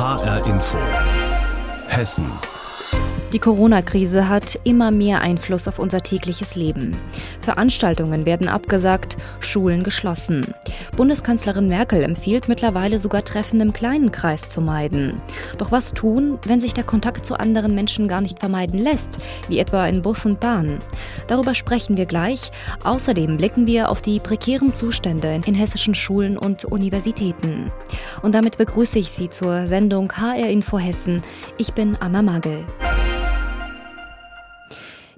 HR Info. Hessen. Die Corona-Krise hat immer mehr Einfluss auf unser tägliches Leben. Veranstaltungen werden abgesagt, Schulen geschlossen. Bundeskanzlerin Merkel empfiehlt mittlerweile sogar Treffen im kleinen Kreis zu meiden. Doch was tun, wenn sich der Kontakt zu anderen Menschen gar nicht vermeiden lässt, wie etwa in Bus und Bahn? Darüber sprechen wir gleich. Außerdem blicken wir auf die prekären Zustände in hessischen Schulen und Universitäten. Und damit begrüße ich Sie zur Sendung HR Info Hessen. Ich bin Anna Magel.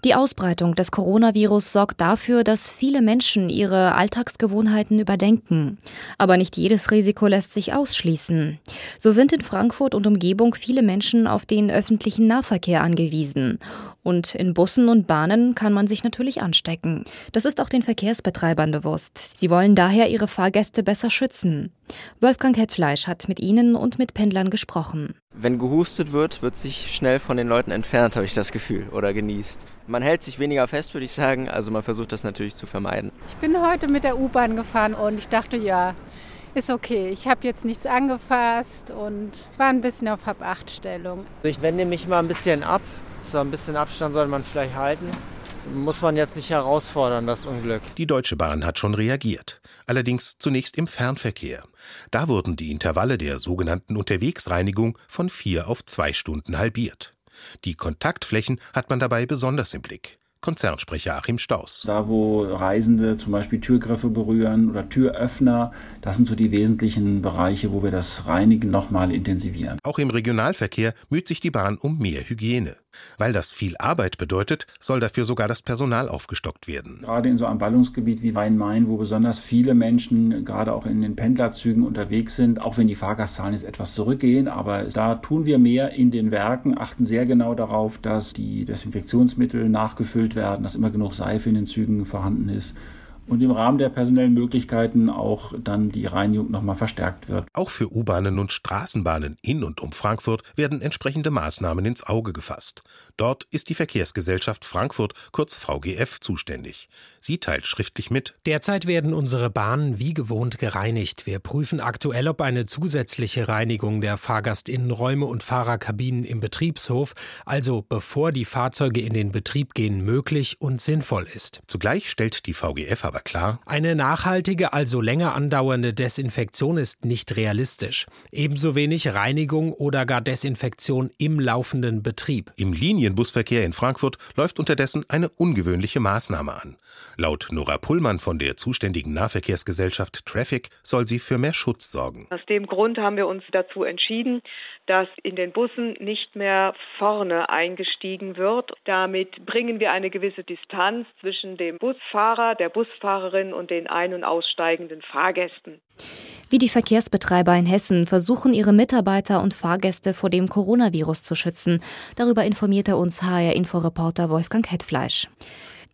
Die Ausbreitung des Coronavirus sorgt dafür, dass viele Menschen ihre Alltagsgewohnheiten überdenken. Aber nicht jedes Risiko lässt sich ausschließen. So sind in Frankfurt und Umgebung viele Menschen auf den öffentlichen Nahverkehr angewiesen. Und in Bussen und Bahnen kann man sich natürlich anstecken. Das ist auch den Verkehrsbetreibern bewusst. Sie wollen daher ihre Fahrgäste besser schützen. Wolfgang Hetfleisch hat mit ihnen und mit Pendlern gesprochen. Wenn gehustet wird, wird sich schnell von den Leuten entfernt, habe ich das Gefühl, oder genießt. Man hält sich weniger fest, würde ich sagen, also man versucht das natürlich zu vermeiden. Ich bin heute mit der U-Bahn gefahren und ich dachte, ja, ist okay. Ich habe jetzt nichts angefasst und war ein bisschen auf Hab-Acht-Stellung. Ich wende mich mal ein bisschen ab. So ein bisschen Abstand soll man vielleicht halten muss man jetzt nicht herausfordern, das Unglück. Die Deutsche Bahn hat schon reagiert. Allerdings zunächst im Fernverkehr. Da wurden die Intervalle der sogenannten Unterwegsreinigung von vier auf zwei Stunden halbiert. Die Kontaktflächen hat man dabei besonders im Blick. Konzernsprecher Achim Staus. Da, wo Reisende zum Beispiel Türgriffe berühren oder Türöffner, das sind so die wesentlichen Bereiche, wo wir das Reinigen nochmal intensivieren. Auch im Regionalverkehr müht sich die Bahn um mehr Hygiene. Weil das viel Arbeit bedeutet, soll dafür sogar das Personal aufgestockt werden. Gerade in so einem Ballungsgebiet wie Rhein-Main, wo besonders viele Menschen gerade auch in den Pendlerzügen unterwegs sind, auch wenn die Fahrgastzahlen jetzt etwas zurückgehen, aber da tun wir mehr in den Werken, achten sehr genau darauf, dass die Desinfektionsmittel nachgefüllt werden, dass immer genug Seife in den Zügen vorhanden ist und im Rahmen der personellen Möglichkeiten auch dann die Reinigung nochmal verstärkt wird. Auch für U-Bahnen und Straßenbahnen in und um Frankfurt werden entsprechende Maßnahmen ins Auge gefasst. Dort ist die Verkehrsgesellschaft Frankfurt, kurz VGF, zuständig. Sie teilt schriftlich mit. Derzeit werden unsere Bahnen wie gewohnt gereinigt. Wir prüfen aktuell, ob eine zusätzliche Reinigung der Fahrgastinnenräume und Fahrerkabinen im Betriebshof, also bevor die Fahrzeuge in den Betrieb gehen, möglich und sinnvoll ist. Zugleich stellt die VGF aber klar, eine nachhaltige, also länger andauernde Desinfektion ist nicht realistisch. Ebenso wenig Reinigung oder gar Desinfektion im laufenden Betrieb. Im Linienbusverkehr in Frankfurt läuft unterdessen eine ungewöhnliche Maßnahme an. Laut Nora Pullmann von der zuständigen Nahverkehrsgesellschaft Traffic soll sie für mehr Schutz sorgen. Aus dem Grund haben wir uns dazu entschieden, dass in den Bussen nicht mehr vorne eingestiegen wird. Damit bringen wir eine gewisse Distanz zwischen dem Busfahrer, der Busfahrerin und den ein- und aussteigenden Fahrgästen. Wie die Verkehrsbetreiber in Hessen versuchen, ihre Mitarbeiter und Fahrgäste vor dem Coronavirus zu schützen. Darüber informierte uns HR-Inforeporter Wolfgang Hetfleisch.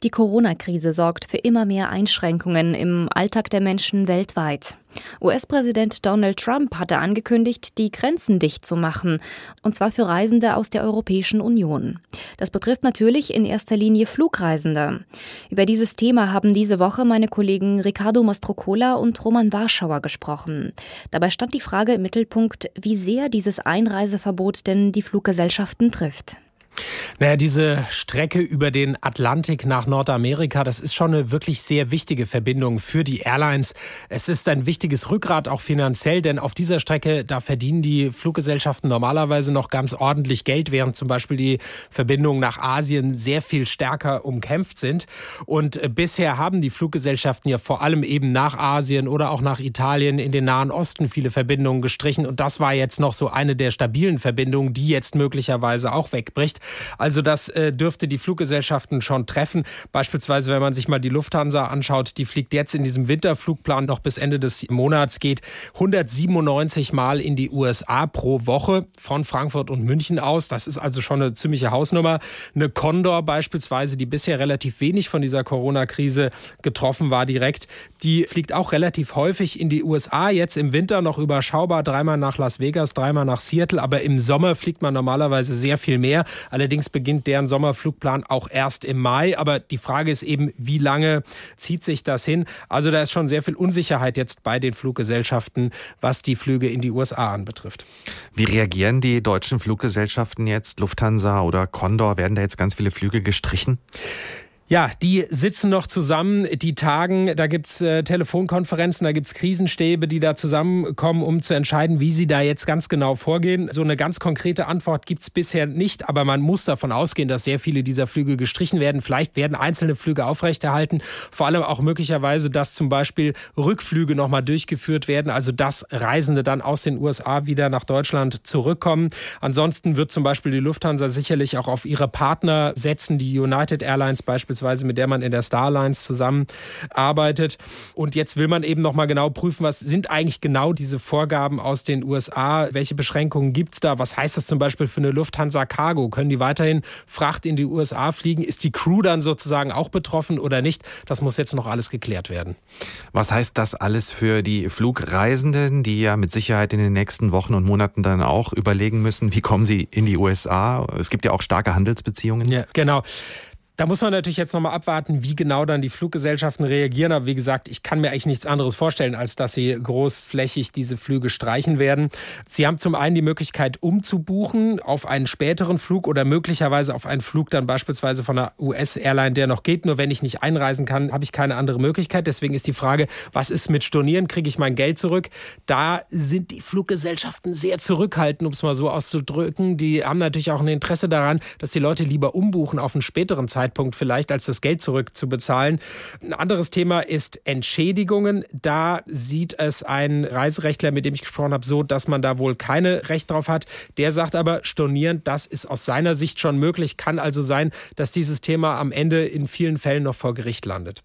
Die Corona-Krise sorgt für immer mehr Einschränkungen im Alltag der Menschen weltweit. US-Präsident Donald Trump hatte angekündigt, die Grenzen dicht zu machen, und zwar für Reisende aus der Europäischen Union. Das betrifft natürlich in erster Linie Flugreisende. Über dieses Thema haben diese Woche meine Kollegen Ricardo Mastrocola und Roman Warschauer gesprochen. Dabei stand die Frage im Mittelpunkt, wie sehr dieses Einreiseverbot denn die Fluggesellschaften trifft. Naja, diese Strecke über den Atlantik nach Nordamerika, das ist schon eine wirklich sehr wichtige Verbindung für die Airlines. Es ist ein wichtiges Rückgrat auch finanziell, denn auf dieser Strecke, da verdienen die Fluggesellschaften normalerweise noch ganz ordentlich Geld, während zum Beispiel die Verbindungen nach Asien sehr viel stärker umkämpft sind. Und äh, bisher haben die Fluggesellschaften ja vor allem eben nach Asien oder auch nach Italien in den Nahen Osten viele Verbindungen gestrichen. Und das war jetzt noch so eine der stabilen Verbindungen, die jetzt möglicherweise auch wegbricht. Also das äh, dürfte die Fluggesellschaften schon treffen. Beispielsweise, wenn man sich mal die Lufthansa anschaut, die fliegt jetzt in diesem Winterflugplan noch bis Ende des Monats, geht 197 Mal in die USA pro Woche von Frankfurt und München aus. Das ist also schon eine ziemliche Hausnummer. Eine Condor beispielsweise, die bisher relativ wenig von dieser Corona-Krise getroffen war direkt, die fliegt auch relativ häufig in die USA. Jetzt im Winter noch überschaubar, dreimal nach Las Vegas, dreimal nach Seattle, aber im Sommer fliegt man normalerweise sehr viel mehr. Allerdings beginnt deren Sommerflugplan auch erst im Mai. Aber die Frage ist eben, wie lange zieht sich das hin? Also da ist schon sehr viel Unsicherheit jetzt bei den Fluggesellschaften, was die Flüge in die USA anbetrifft. Wie reagieren die deutschen Fluggesellschaften jetzt? Lufthansa oder Condor? Werden da jetzt ganz viele Flüge gestrichen? Ja, die sitzen noch zusammen, die tagen, da gibt's äh, Telefonkonferenzen, da gibt's Krisenstäbe, die da zusammenkommen, um zu entscheiden, wie sie da jetzt ganz genau vorgehen. So eine ganz konkrete Antwort gibt's bisher nicht, aber man muss davon ausgehen, dass sehr viele dieser Flüge gestrichen werden. Vielleicht werden einzelne Flüge aufrechterhalten, vor allem auch möglicherweise, dass zum Beispiel Rückflüge nochmal durchgeführt werden, also dass Reisende dann aus den USA wieder nach Deutschland zurückkommen. Ansonsten wird zum Beispiel die Lufthansa sicherlich auch auf ihre Partner setzen, die United Airlines beispielsweise beispielsweise, mit der man in der Starlines zusammenarbeitet. Und jetzt will man eben nochmal genau prüfen, was sind eigentlich genau diese Vorgaben aus den USA? Welche Beschränkungen gibt es da? Was heißt das zum Beispiel für eine Lufthansa Cargo? Können die weiterhin Fracht in die USA fliegen? Ist die Crew dann sozusagen auch betroffen oder nicht? Das muss jetzt noch alles geklärt werden. Was heißt das alles für die Flugreisenden, die ja mit Sicherheit in den nächsten Wochen und Monaten dann auch überlegen müssen, wie kommen sie in die USA? Es gibt ja auch starke Handelsbeziehungen. Ja, genau. Da muss man natürlich jetzt nochmal abwarten, wie genau dann die Fluggesellschaften reagieren. Aber wie gesagt, ich kann mir eigentlich nichts anderes vorstellen, als dass sie großflächig diese Flüge streichen werden. Sie haben zum einen die Möglichkeit, umzubuchen auf einen späteren Flug oder möglicherweise auf einen Flug dann beispielsweise von einer US-Airline, der noch geht. Nur wenn ich nicht einreisen kann, habe ich keine andere Möglichkeit. Deswegen ist die Frage, was ist mit Stornieren? Kriege ich mein Geld zurück? Da sind die Fluggesellschaften sehr zurückhaltend, um es mal so auszudrücken. Die haben natürlich auch ein Interesse daran, dass die Leute lieber umbuchen auf einen späteren Zeitpunkt. Zeitpunkt vielleicht, als das Geld zurückzubezahlen. Ein anderes Thema ist Entschädigungen. Da sieht es ein Reiserechtler, mit dem ich gesprochen habe, so, dass man da wohl keine Recht drauf hat. Der sagt aber, stornieren, das ist aus seiner Sicht schon möglich. Kann also sein, dass dieses Thema am Ende in vielen Fällen noch vor Gericht landet.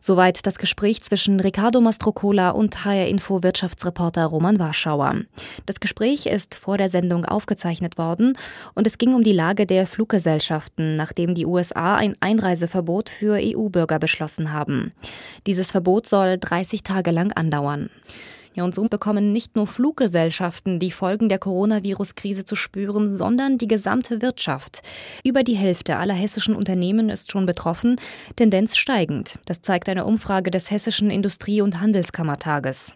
Soweit das Gespräch zwischen Ricardo Mastrocola und HR Info Wirtschaftsreporter Roman Warschauer. Das Gespräch ist vor der Sendung aufgezeichnet worden und es ging um die Lage der Fluggesellschaften, nachdem die USA ein Einreiseverbot für EU-Bürger beschlossen haben. Dieses Verbot soll 30 Tage lang andauern. Ja, und so bekommen nicht nur Fluggesellschaften die Folgen der Coronavirus-Krise zu spüren, sondern die gesamte Wirtschaft. Über die Hälfte aller hessischen Unternehmen ist schon betroffen, Tendenz steigend. Das zeigt eine Umfrage des Hessischen Industrie- und Handelskammertages.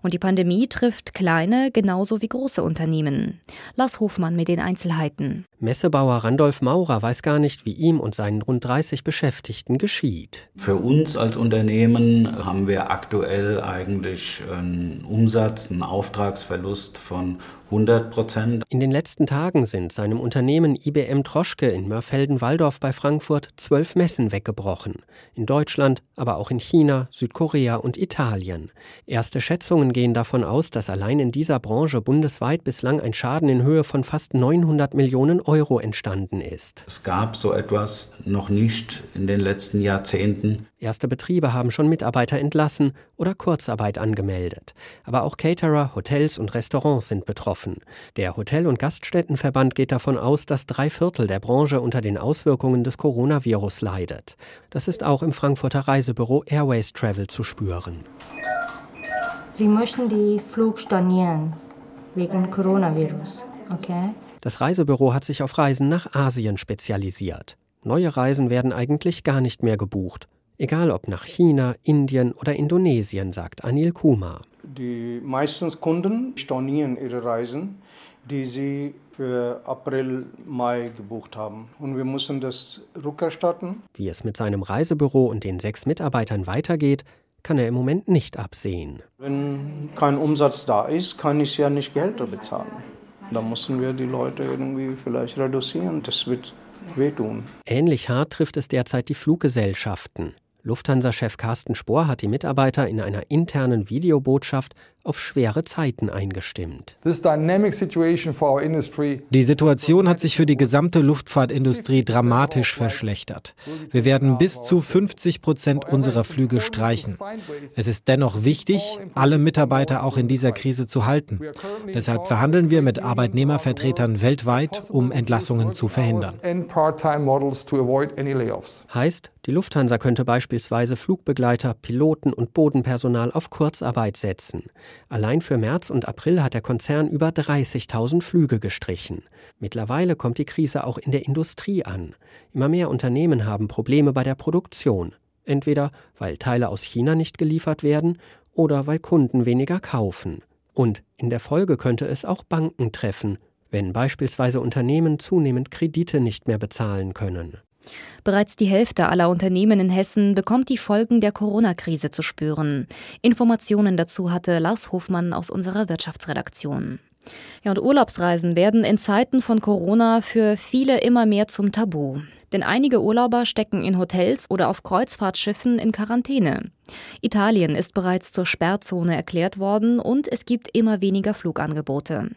Und die Pandemie trifft kleine genauso wie große Unternehmen. Lars Hofmann mit den Einzelheiten. Messebauer Randolph Maurer weiß gar nicht, wie ihm und seinen rund 30 Beschäftigten geschieht. Für uns als Unternehmen haben wir aktuell eigentlich einen Umsatz, einen Auftragsverlust von 100 Prozent. In den letzten Tagen sind seinem Unternehmen IBM Troschke in Mörfelden-Walldorf bei Frankfurt zwölf Messen weggebrochen. In Deutschland, aber auch in China, Südkorea und Italien. Erste Schätzungen gehen davon aus, dass allein in dieser Branche bundesweit bislang ein Schaden in Höhe von fast 900 Millionen Euro entstanden ist. Es gab so etwas noch nicht in den letzten Jahrzehnten. Erste Betriebe haben schon Mitarbeiter entlassen oder Kurzarbeit angemeldet. Aber auch Caterer, Hotels und Restaurants sind betroffen. Der Hotel- und Gaststättenverband geht davon aus, dass drei Viertel der Branche unter den Auswirkungen des Coronavirus leidet. Das ist auch im Frankfurter Reisebüro Airways Travel zu spüren. Sie möchten die Flug stornieren wegen Coronavirus, okay? Das Reisebüro hat sich auf Reisen nach Asien spezialisiert. Neue Reisen werden eigentlich gar nicht mehr gebucht. Egal ob nach China, Indien oder Indonesien, sagt Anil Kumar. Die meisten Kunden stornieren ihre Reisen, die sie für April, Mai gebucht haben. Und wir müssen das rückerstatten. Wie es mit seinem Reisebüro und den sechs Mitarbeitern weitergeht, kann er im Moment nicht absehen. Wenn kein Umsatz da ist, kann ich ja nicht Gehälter bezahlen. Da müssen wir die Leute irgendwie vielleicht reduzieren. Das wird wehtun. Ähnlich hart trifft es derzeit die Fluggesellschaften. Lufthansa-Chef Carsten Spohr hat die Mitarbeiter in einer internen Videobotschaft auf schwere Zeiten eingestimmt. Die Situation hat sich für die gesamte Luftfahrtindustrie dramatisch verschlechtert. Wir werden bis zu 50 Prozent unserer Flüge streichen. Es ist dennoch wichtig, alle Mitarbeiter auch in dieser Krise zu halten. Deshalb verhandeln wir mit Arbeitnehmervertretern weltweit, um Entlassungen zu verhindern. Heißt, die Lufthansa könnte beispielsweise Flugbegleiter, Piloten und Bodenpersonal auf Kurzarbeit setzen. Allein für März und April hat der Konzern über 30.000 Flüge gestrichen. Mittlerweile kommt die Krise auch in der Industrie an. Immer mehr Unternehmen haben Probleme bei der Produktion. Entweder weil Teile aus China nicht geliefert werden oder weil Kunden weniger kaufen. Und in der Folge könnte es auch Banken treffen, wenn beispielsweise Unternehmen zunehmend Kredite nicht mehr bezahlen können. Bereits die Hälfte aller Unternehmen in Hessen bekommt die Folgen der Corona-Krise zu spüren. Informationen dazu hatte Lars Hofmann aus unserer Wirtschaftsredaktion. Ja, und Urlaubsreisen werden in Zeiten von Corona für viele immer mehr zum Tabu. Denn einige Urlauber stecken in Hotels oder auf Kreuzfahrtschiffen in Quarantäne. Italien ist bereits zur Sperrzone erklärt worden und es gibt immer weniger Flugangebote.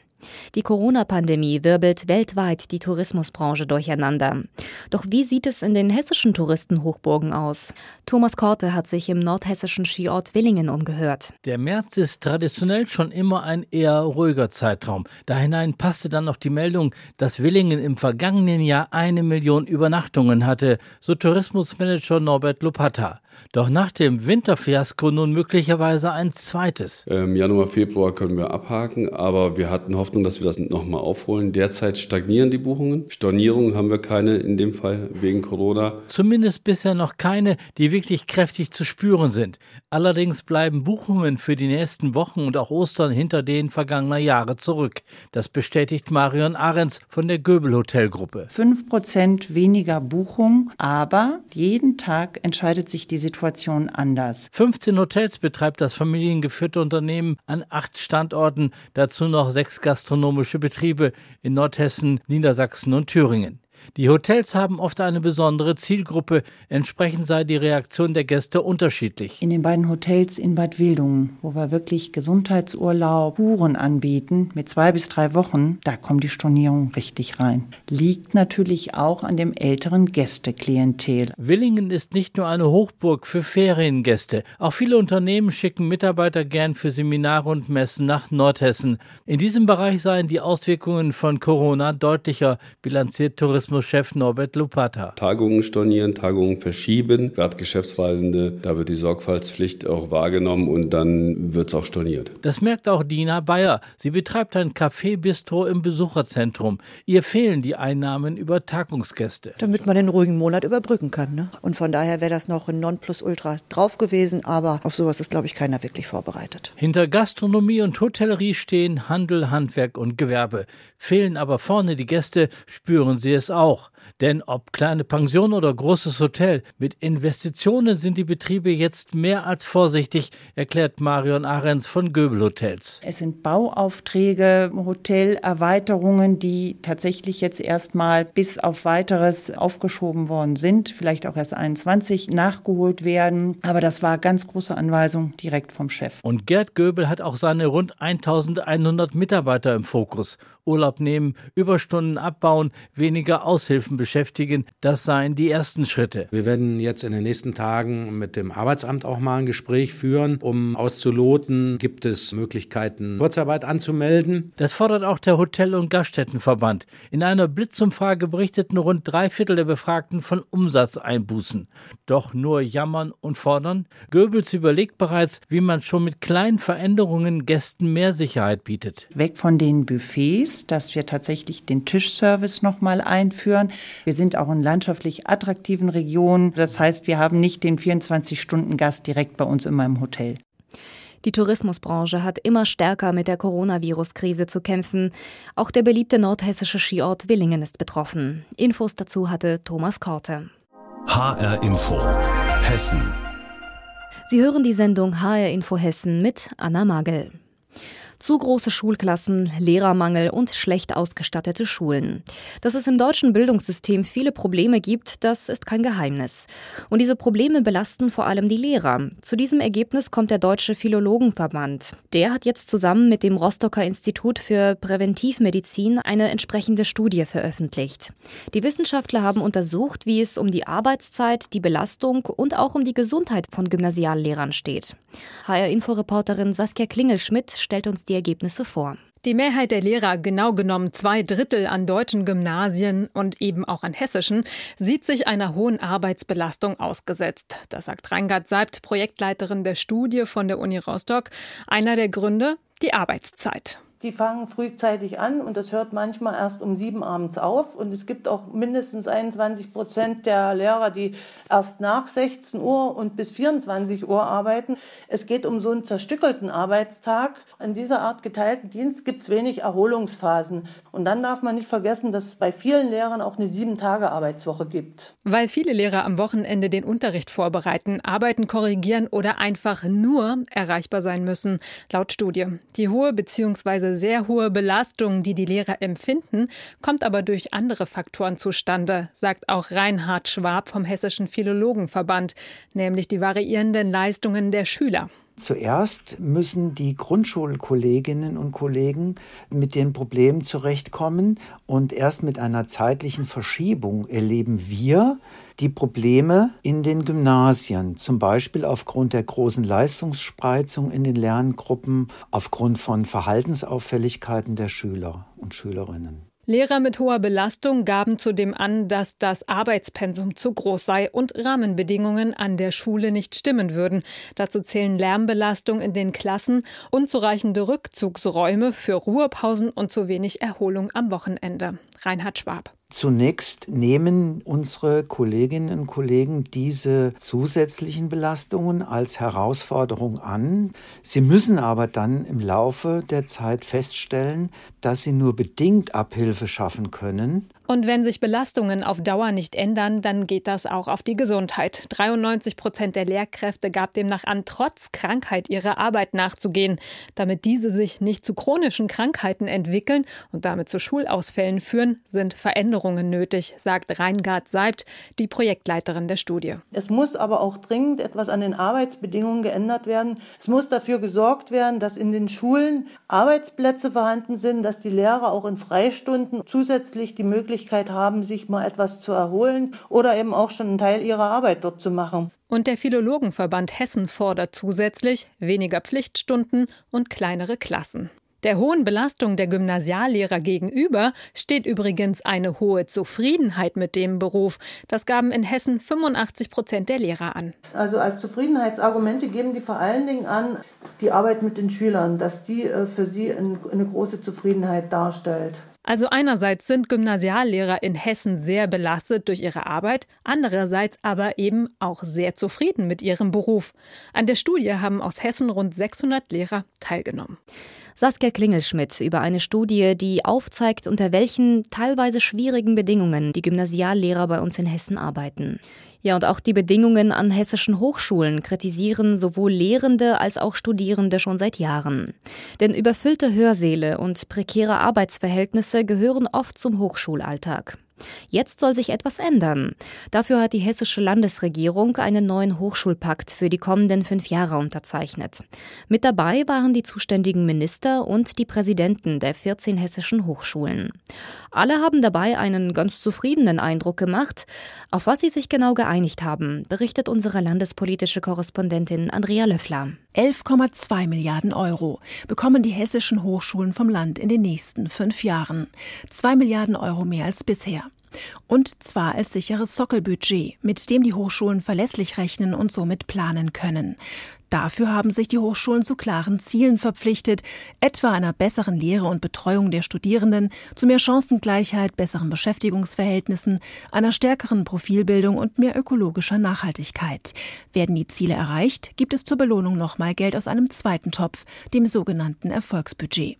Die Corona-Pandemie wirbelt weltweit die Tourismusbranche durcheinander. Doch wie sieht es in den hessischen Touristenhochburgen aus? Thomas Korte hat sich im nordhessischen Skiort Willingen umgehört. Der März ist traditionell schon immer ein eher ruhiger Zeitraum. Da hinein passte dann noch die Meldung, dass Willingen im vergangenen Jahr eine Million Übernachtungen hatte, so Tourismusmanager Norbert Lopata. Doch nach dem Winterfiasko nun möglicherweise ein zweites. Im Januar, Februar können wir abhaken, aber wir hatten Hoffnung, dass wir das nochmal aufholen. Derzeit stagnieren die Buchungen. Stornierungen haben wir keine in dem Fall wegen Corona. Zumindest bisher noch keine, die wirklich kräftig zu spüren sind. Allerdings bleiben Buchungen für die nächsten Wochen und auch Ostern hinter denen vergangener Jahre zurück. Das bestätigt Marion Ahrens von der Göbel Hotelgruppe. Fünf Prozent weniger Buchungen, aber jeden Tag entscheidet sich die Situation anders. 15 Hotels betreibt das familiengeführte Unternehmen an acht Standorten, dazu noch sechs gastronomische Betriebe in Nordhessen, Niedersachsen und Thüringen. Die Hotels haben oft eine besondere Zielgruppe, entsprechend sei die Reaktion der Gäste unterschiedlich. In den beiden Hotels in Bad Wildungen, wo wir wirklich Gesundheitsurlaub Touren anbieten mit zwei bis drei Wochen, da kommt die Stornierung richtig rein. Liegt natürlich auch an dem älteren Gästeklientel. Willingen ist nicht nur eine Hochburg für Feriengäste. Auch viele Unternehmen schicken Mitarbeiter gern für Seminare und Messen nach Nordhessen. In diesem Bereich seien die Auswirkungen von Corona deutlicher, bilanziert Tourismus Tourismuschef Norbert Lupata. Tagungen stornieren, Tagungen verschieben, gerade Geschäftsreisende, da wird die Sorgfaltspflicht auch wahrgenommen und dann wird es auch storniert. Das merkt auch Dina Bayer. Sie betreibt ein Café-Bistro im Besucherzentrum. Ihr fehlen die Einnahmen über Tagungsgäste. Damit man den ruhigen Monat überbrücken kann. Ne? Und von daher wäre das noch ein Nonplusultra drauf gewesen, aber auf sowas ist, glaube ich, keiner wirklich vorbereitet. Hinter Gastronomie und Hotellerie stehen Handel, Handwerk und Gewerbe. Fehlen aber vorne die Gäste, spüren sie es auch. Denn ob kleine Pension oder großes Hotel, mit Investitionen sind die Betriebe jetzt mehr als vorsichtig, erklärt Marion Ahrens von Göbel Hotels. Es sind Bauaufträge, Hotelerweiterungen, die tatsächlich jetzt erstmal bis auf weiteres aufgeschoben worden sind, vielleicht auch erst 21 nachgeholt werden. Aber das war ganz große Anweisung direkt vom Chef. Und Gerd Göbel hat auch seine rund 1100 Mitarbeiter im Fokus. Urlaub nehmen, Überstunden abbauen, weniger Aushilfen beschäftigen, das seien die ersten Schritte. Wir werden jetzt in den nächsten Tagen mit dem Arbeitsamt auch mal ein Gespräch führen, um auszuloten, gibt es Möglichkeiten, Kurzarbeit anzumelden. Das fordert auch der Hotel- und Gaststättenverband. In einer Blitzumfrage berichteten rund drei Viertel der Befragten von Umsatzeinbußen. Doch nur jammern und fordern? Goebbels überlegt bereits, wie man schon mit kleinen Veränderungen Gästen mehr Sicherheit bietet. Weg von den Buffets dass wir tatsächlich den Tischservice nochmal einführen. Wir sind auch in landschaftlich attraktiven Regionen. Das heißt, wir haben nicht den 24-Stunden-Gast direkt bei uns immer im Hotel. Die Tourismusbranche hat immer stärker mit der Coronavirus-Krise zu kämpfen. Auch der beliebte nordhessische Skiort Willingen ist betroffen. Infos dazu hatte Thomas Korte. HR Info. Hessen. Sie hören die Sendung HR Info Hessen mit Anna Magel. Zu große Schulklassen, Lehrermangel und schlecht ausgestattete Schulen. Dass es im deutschen Bildungssystem viele Probleme gibt, das ist kein Geheimnis. Und diese Probleme belasten vor allem die Lehrer. Zu diesem Ergebnis kommt der Deutsche Philologenverband. Der hat jetzt zusammen mit dem Rostocker Institut für Präventivmedizin eine entsprechende Studie veröffentlicht. Die Wissenschaftler haben untersucht, wie es um die Arbeitszeit, die Belastung und auch um die Gesundheit von Gymnasiallehrern steht. HR-Inforeporterin Saskia Klingelschmidt stellt uns die Ergebnisse vor. Die Mehrheit der Lehrer, genau genommen zwei Drittel an deutschen Gymnasien und eben auch an hessischen, sieht sich einer hohen Arbeitsbelastung ausgesetzt. Das sagt Reingard Seibt, Projektleiterin der Studie von der Uni Rostock. Einer der Gründe, die Arbeitszeit. Die fangen frühzeitig an und das hört manchmal erst um sieben abends auf. Und es gibt auch mindestens 21 Prozent der Lehrer, die erst nach 16 Uhr und bis 24 Uhr arbeiten. Es geht um so einen zerstückelten Arbeitstag. In dieser Art geteilten Dienst gibt es wenig Erholungsphasen. Und dann darf man nicht vergessen, dass es bei vielen Lehrern auch eine Sieben-Tage-Arbeitswoche gibt. Weil viele Lehrer am Wochenende den Unterricht vorbereiten, arbeiten, korrigieren oder einfach nur erreichbar sein müssen, laut Studie. Die hohe bzw sehr hohe Belastung, die die Lehrer empfinden, kommt aber durch andere Faktoren zustande, sagt auch Reinhard Schwab vom Hessischen Philologenverband, nämlich die variierenden Leistungen der Schüler. Zuerst müssen die Grundschulkolleginnen und Kollegen mit den Problemen zurechtkommen und erst mit einer zeitlichen Verschiebung erleben wir die Probleme in den Gymnasien, zum Beispiel aufgrund der großen Leistungsspreizung in den Lerngruppen, aufgrund von Verhaltensauffälligkeiten der Schüler und Schülerinnen. Lehrer mit hoher Belastung gaben zudem an, dass das Arbeitspensum zu groß sei und Rahmenbedingungen an der Schule nicht stimmen würden. Dazu zählen Lärmbelastung in den Klassen, unzureichende Rückzugsräume für Ruhepausen und zu wenig Erholung am Wochenende. Reinhard Schwab. Zunächst nehmen unsere Kolleginnen und Kollegen diese zusätzlichen Belastungen als Herausforderung an. Sie müssen aber dann im Laufe der Zeit feststellen, dass sie nur bedingt Abhilfe schaffen können und wenn sich Belastungen auf Dauer nicht ändern, dann geht das auch auf die Gesundheit. 93 Prozent der Lehrkräfte gab demnach an, trotz Krankheit ihrer Arbeit nachzugehen. Damit diese sich nicht zu chronischen Krankheiten entwickeln und damit zu Schulausfällen führen, sind Veränderungen nötig, sagt Reingard Seibt, die Projektleiterin der Studie. Es muss aber auch dringend etwas an den Arbeitsbedingungen geändert werden. Es muss dafür gesorgt werden, dass in den Schulen Arbeitsplätze vorhanden sind, dass die Lehrer auch in Freistunden zusätzlich die Möglichkeit Möglichkeit haben, sich mal etwas zu erholen oder eben auch schon einen Teil ihrer Arbeit dort zu machen. Und der Philologenverband Hessen fordert zusätzlich weniger Pflichtstunden und kleinere Klassen. Der hohen Belastung der Gymnasiallehrer gegenüber steht übrigens eine hohe Zufriedenheit mit dem Beruf. Das gaben in Hessen 85 Prozent der Lehrer an. Also als Zufriedenheitsargumente geben die vor allen Dingen an die Arbeit mit den Schülern, dass die äh, für sie eine große Zufriedenheit darstellt. Also einerseits sind Gymnasiallehrer in Hessen sehr belastet durch ihre Arbeit, andererseits aber eben auch sehr zufrieden mit ihrem Beruf. An der Studie haben aus Hessen rund 600 Lehrer teilgenommen. Saskia Klingelschmidt über eine Studie, die aufzeigt, unter welchen teilweise schwierigen Bedingungen die Gymnasiallehrer bei uns in Hessen arbeiten. Ja, und auch die Bedingungen an hessischen Hochschulen kritisieren sowohl Lehrende als auch Studierende schon seit Jahren. Denn überfüllte Hörsäle und prekäre Arbeitsverhältnisse gehören oft zum Hochschulalltag. Jetzt soll sich etwas ändern. Dafür hat die hessische Landesregierung einen neuen Hochschulpakt für die kommenden fünf Jahre unterzeichnet. Mit dabei waren die zuständigen Minister und die Präsidenten der 14 hessischen Hochschulen. Alle haben dabei einen ganz zufriedenen Eindruck gemacht. Auf was sie sich genau geeinigt haben, berichtet unsere landespolitische Korrespondentin Andrea Löffler. 11,2 Milliarden Euro bekommen die hessischen Hochschulen vom Land in den nächsten fünf Jahren. Zwei Milliarden Euro mehr als bisher. Und zwar als sicheres Sockelbudget, mit dem die Hochschulen verlässlich rechnen und somit planen können. Dafür haben sich die Hochschulen zu klaren Zielen verpflichtet, etwa einer besseren Lehre und Betreuung der Studierenden, zu mehr Chancengleichheit, besseren Beschäftigungsverhältnissen, einer stärkeren Profilbildung und mehr ökologischer Nachhaltigkeit. Werden die Ziele erreicht, gibt es zur Belohnung nochmal Geld aus einem zweiten Topf, dem sogenannten Erfolgsbudget.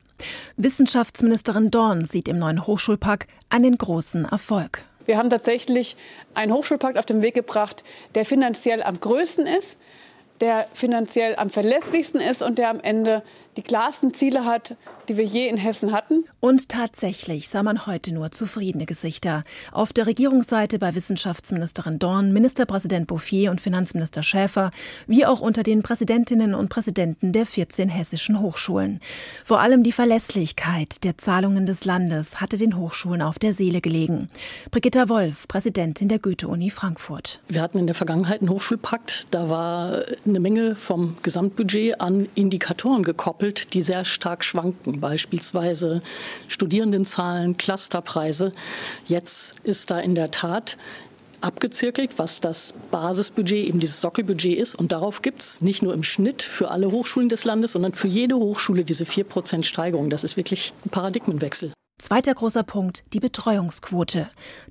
Wissenschaftsministerin Dorn sieht im neuen Hochschulpakt einen großen Erfolg. Wir haben tatsächlich einen Hochschulpakt auf den Weg gebracht, der finanziell am größten ist, der finanziell am verlässlichsten ist und der am Ende die klarsten Ziele hat, die wir je in Hessen hatten. Und tatsächlich sah man heute nur zufriedene Gesichter. Auf der Regierungsseite bei Wissenschaftsministerin Dorn, Ministerpräsident Bouffier und Finanzminister Schäfer, wie auch unter den Präsidentinnen und Präsidenten der 14 hessischen Hochschulen. Vor allem die Verlässlichkeit der Zahlungen des Landes hatte den Hochschulen auf der Seele gelegen. Brigitta Wolf, Präsidentin der Goethe-Uni Frankfurt. Wir hatten in der Vergangenheit einen Hochschulpakt. Da war eine Menge vom Gesamtbudget an Indikatoren gekoppelt gekoppelt, die sehr stark schwanken, beispielsweise Studierendenzahlen, Clusterpreise. Jetzt ist da in der Tat abgezirkelt, was das Basisbudget, eben dieses Sockelbudget ist. Und darauf gibt es nicht nur im Schnitt für alle Hochschulen des Landes, sondern für jede Hochschule diese 4% Steigerung. Das ist wirklich ein Paradigmenwechsel. Zweiter großer Punkt, die Betreuungsquote.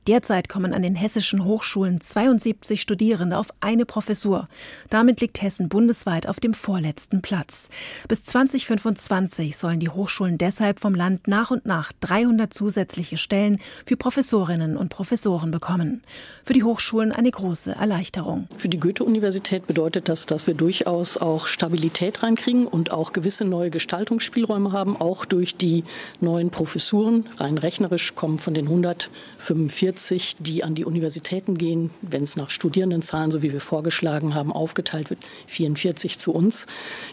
Derzeit kommen an den hessischen Hochschulen 72 Studierende auf eine Professur. Damit liegt Hessen bundesweit auf dem vorletzten Platz. Bis 2025 sollen die Hochschulen deshalb vom Land nach und nach 300 zusätzliche Stellen für Professorinnen und Professoren bekommen. Für die Hochschulen eine große Erleichterung. Für die Goethe-Universität bedeutet das, dass wir durchaus auch Stabilität reinkriegen und auch gewisse neue Gestaltungsspielräume haben, auch durch die neuen Professuren Rein rechnerisch kommen von den 145, die an die Universitäten gehen, wenn es nach Studierendenzahlen, so wie wir vorgeschlagen haben, aufgeteilt wird, 44 zu uns.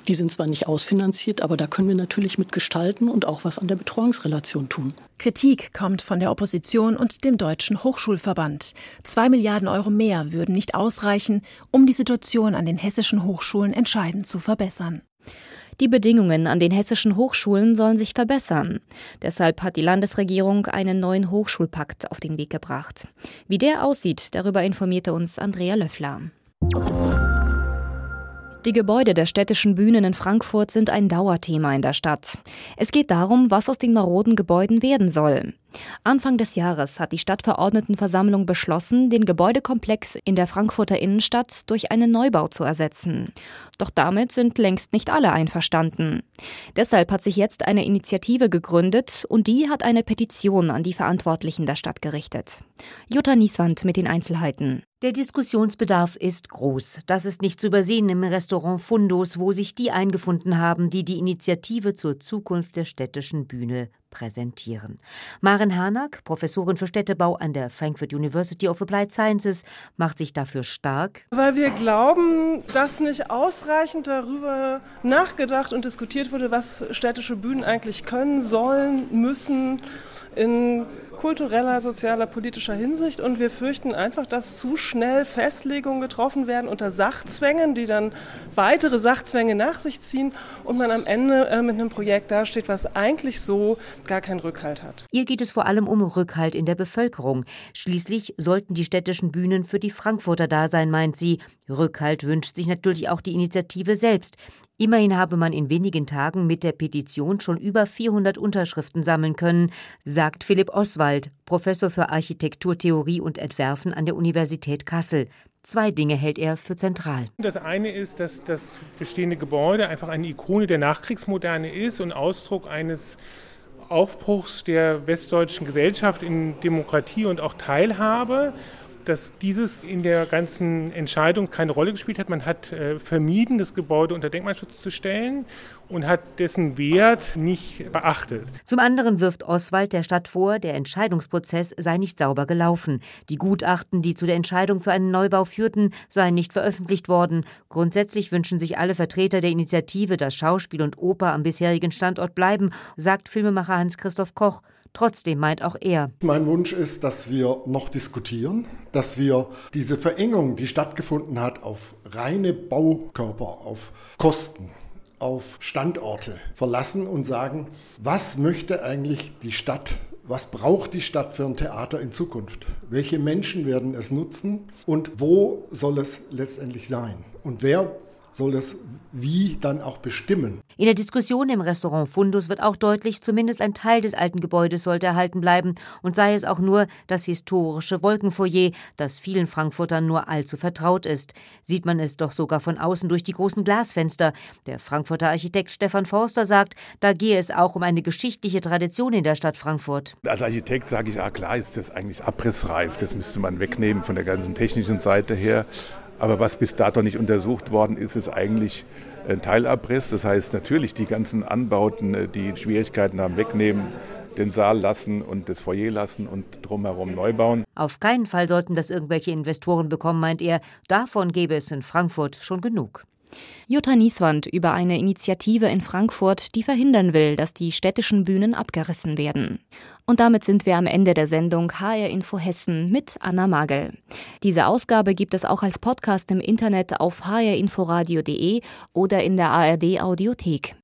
Die sind zwar nicht ausfinanziert, aber da können wir natürlich mit gestalten und auch was an der Betreuungsrelation tun. Kritik kommt von der Opposition und dem Deutschen Hochschulverband. Zwei Milliarden Euro mehr würden nicht ausreichen, um die Situation an den hessischen Hochschulen entscheidend zu verbessern. Die Bedingungen an den hessischen Hochschulen sollen sich verbessern. Deshalb hat die Landesregierung einen neuen Hochschulpakt auf den Weg gebracht. Wie der aussieht, darüber informierte uns Andrea Löffler. Die Gebäude der städtischen Bühnen in Frankfurt sind ein Dauerthema in der Stadt. Es geht darum, was aus den maroden Gebäuden werden soll. Anfang des Jahres hat die Stadtverordnetenversammlung beschlossen, den Gebäudekomplex in der Frankfurter Innenstadt durch einen Neubau zu ersetzen. Doch damit sind längst nicht alle einverstanden. Deshalb hat sich jetzt eine Initiative gegründet und die hat eine Petition an die Verantwortlichen der Stadt gerichtet. Jutta Nieswand mit den Einzelheiten. Der Diskussionsbedarf ist groß. Das ist nicht zu übersehen im Restaurant Fundus, wo sich die eingefunden haben, die die Initiative zur Zukunft der städtischen Bühne präsentieren. Maren Harnack, Professorin für Städtebau an der Frankfurt University of Applied Sciences, macht sich dafür stark. Weil wir glauben, dass nicht ausreichend darüber nachgedacht und diskutiert wurde, was städtische Bühnen eigentlich können, sollen, müssen in kultureller, sozialer, politischer Hinsicht. Und wir fürchten einfach, dass zu schnell Festlegungen getroffen werden unter Sachzwängen, die dann weitere Sachzwänge nach sich ziehen und man am Ende äh, mit einem Projekt dasteht, was eigentlich so gar keinen Rückhalt hat. Ihr geht es vor allem um Rückhalt in der Bevölkerung. Schließlich sollten die städtischen Bühnen für die Frankfurter da sein, meint sie. Rückhalt wünscht sich natürlich auch die Initiative selbst. Immerhin habe man in wenigen Tagen mit der Petition schon über 400 Unterschriften sammeln können, sagt Philipp Oswald, Professor für Architekturtheorie und Entwerfen an der Universität Kassel. Zwei Dinge hält er für zentral. Das eine ist, dass das bestehende Gebäude einfach eine Ikone der Nachkriegsmoderne ist und Ausdruck eines Aufbruchs der westdeutschen Gesellschaft in Demokratie und auch Teilhabe dass dieses in der ganzen Entscheidung keine Rolle gespielt hat. Man hat äh, vermieden, das Gebäude unter Denkmalschutz zu stellen und hat dessen Wert nicht beachtet. Zum anderen wirft Oswald der Stadt vor, der Entscheidungsprozess sei nicht sauber gelaufen. Die Gutachten, die zu der Entscheidung für einen Neubau führten, seien nicht veröffentlicht worden. Grundsätzlich wünschen sich alle Vertreter der Initiative, dass Schauspiel und Oper am bisherigen Standort bleiben, sagt Filmemacher Hans-Christoph Koch. Trotzdem meint auch er. Mein Wunsch ist, dass wir noch diskutieren, dass wir diese Verengung, die stattgefunden hat, auf reine Baukörper, auf Kosten, auf Standorte verlassen und sagen, was möchte eigentlich die Stadt was braucht die Stadt für ein Theater in Zukunft? Welche Menschen werden es nutzen und wo soll es letztendlich sein? Und wer soll das wie dann auch bestimmen. In der Diskussion im Restaurant Fundus wird auch deutlich, zumindest ein Teil des alten Gebäudes sollte erhalten bleiben und sei es auch nur das historische Wolkenfoyer, das vielen Frankfurtern nur allzu vertraut ist. Sieht man es doch sogar von außen durch die großen Glasfenster. Der Frankfurter Architekt Stefan Forster sagt, da gehe es auch um eine geschichtliche Tradition in der Stadt Frankfurt. Als Architekt sage ich, ah klar ist das eigentlich abrissreif, das müsste man wegnehmen von der ganzen technischen Seite her. Aber was bis dato nicht untersucht worden ist, ist eigentlich ein Teilabriss. Das heißt natürlich die ganzen Anbauten, äh, die Schwierigkeiten haben, wegnehmen den Saal lassen und das Foyer lassen und drumherum neu bauen. Auf keinen Fall sollten das irgendwelche Investoren bekommen, meint er. Davon gäbe es in Frankfurt schon genug. Jutta Nieswand über eine Initiative in Frankfurt, die verhindern will, dass die städtischen Bühnen abgerissen werden. Und damit sind wir am Ende der Sendung HR Info Hessen mit Anna Magel. Diese Ausgabe gibt es auch als Podcast im Internet auf hrinforadio.de oder in der ARD Audiothek.